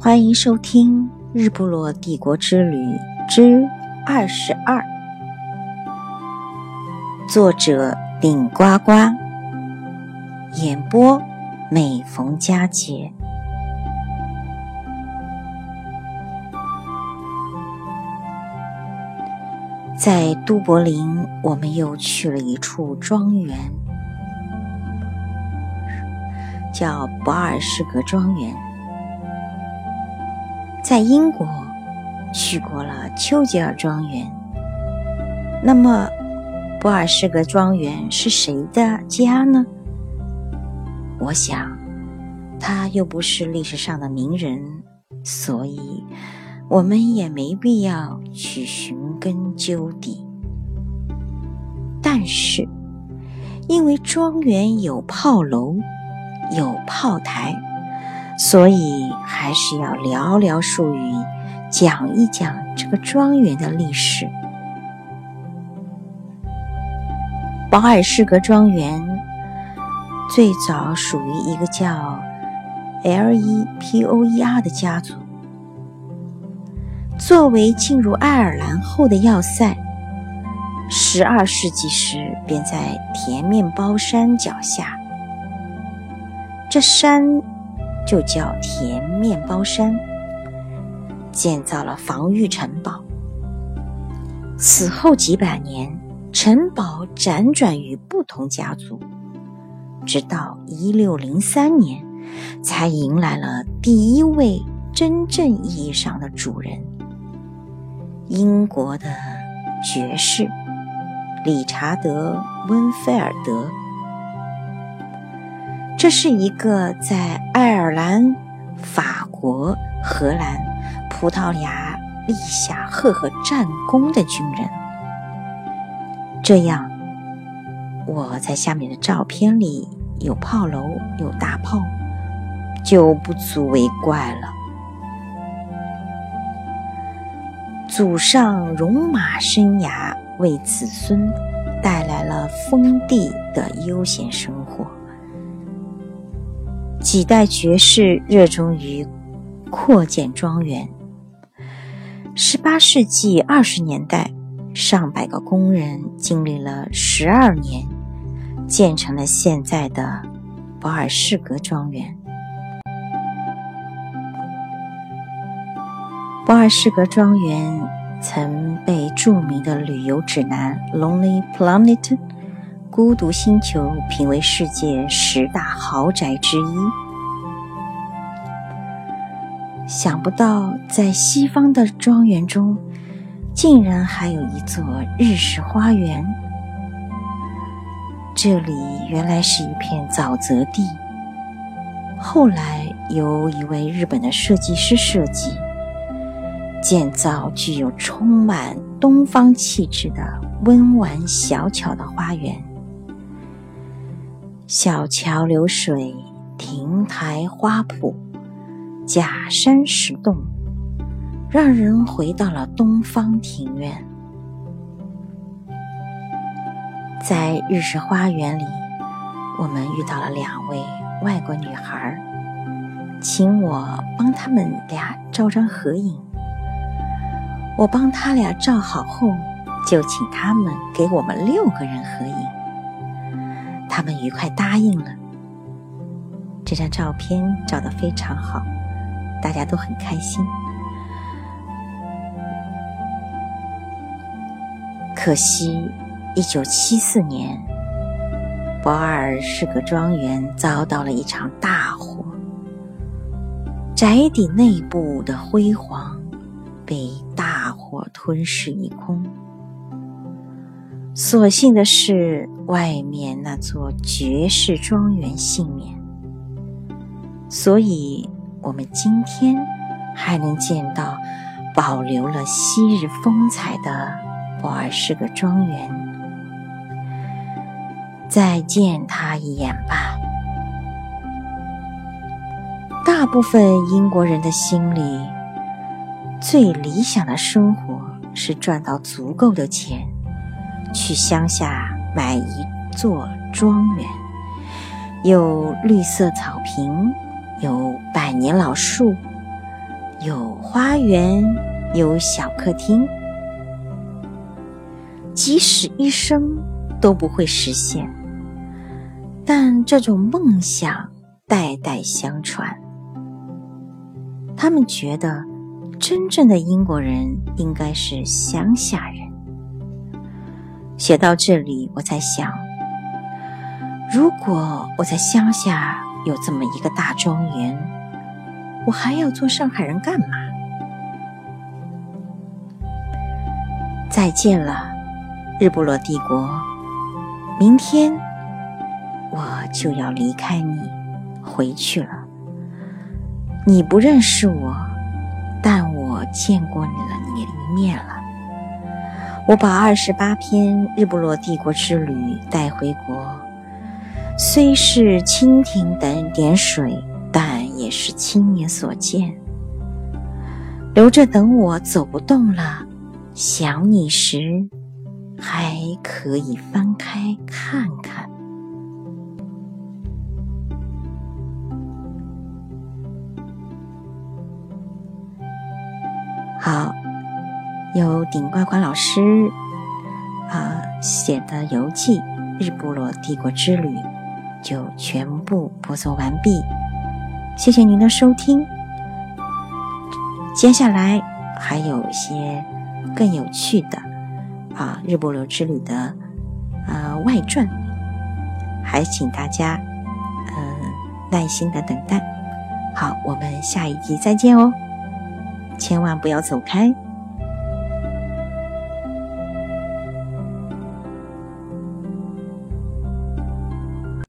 欢迎收听《日不落帝国之旅之二十二》，作者顶呱呱，演播每逢佳节。在都柏林，我们又去了一处庄园，叫博尔什格庄园。在英国去过了丘吉尔庄园，那么博尔什格庄园是谁的家呢？我想，他又不是历史上的名人，所以我们也没必要去寻根究底。但是，因为庄园有炮楼，有炮台。所以还是要寥寥数语讲一讲这个庄园的历史。保尔士格庄园最早属于一个叫 L E P O E R 的家族，作为进入爱尔兰后的要塞，十二世纪时便在甜面包山脚下，这山。就叫甜面包山，建造了防御城堡。此后几百年，城堡辗转于不同家族，直到一六零三年，才迎来了第一位真正意义上的主人——英国的爵士理查德·温菲尔德。这是一个在爱尔兰、法国、荷兰、葡萄牙立下赫赫战功的军人。这样，我在下面的照片里有炮楼，有大炮，就不足为怪了。祖上戎马生涯，为子孙带来了封地的悠闲生活。几代爵士热衷于扩建庄园。十八世纪二十年代，上百个工人经历了十二年，建成了现在的博尔士格庄园。博尔士格庄园曾被著名的旅游指南《Lonely Planet》。孤独星球评为世界十大豪宅之一。想不到，在西方的庄园中，竟然还有一座日式花园。这里原来是一片沼泽地，后来由一位日本的设计师设计，建造具有充满东方气质的温婉小巧的花园。小桥流水，亭台花圃，假山石洞，让人回到了东方庭院。在日式花园里，我们遇到了两位外国女孩，请我帮他们俩照张合影。我帮他俩照好后，就请他们给我们六个人合影。他们愉快答应了。这张照片照得非常好，大家都很开心。可惜，一九七四年，博尔是个庄园遭到了一场大火，宅邸内部的辉煌被大火吞噬一空。所幸的是，外面那座绝世庄园幸免，所以我们今天还能见到保留了昔日风采的博尔什格庄园。再见他一眼吧。大部分英国人的心里，最理想的生活是赚到足够的钱。去乡下买一座庄园，有绿色草坪，有百年老树，有花园，有小客厅，即使一生都不会实现，但这种梦想代代相传。他们觉得，真正的英国人应该是乡下人。写到这里，我在想，如果我在乡下有这么一个大庄园，我还要做上海人干嘛？再见了，日不落帝国！明天我就要离开你，回去了。你不认识我，但我见过你了，你一面了。我把二十八篇日不落帝国之旅带回国，虽是蜻蜓等点水，但也是亲眼所见。留着等我走不动了，想你时，还可以翻开看看。好。由顶呱呱老师啊写的游记《日不落帝国之旅》就全部播送完毕，谢谢您的收听。接下来还有一些更有趣的啊《日不落之旅》的啊外传，还请大家嗯耐心的等待。好，我们下一集再见哦，千万不要走开。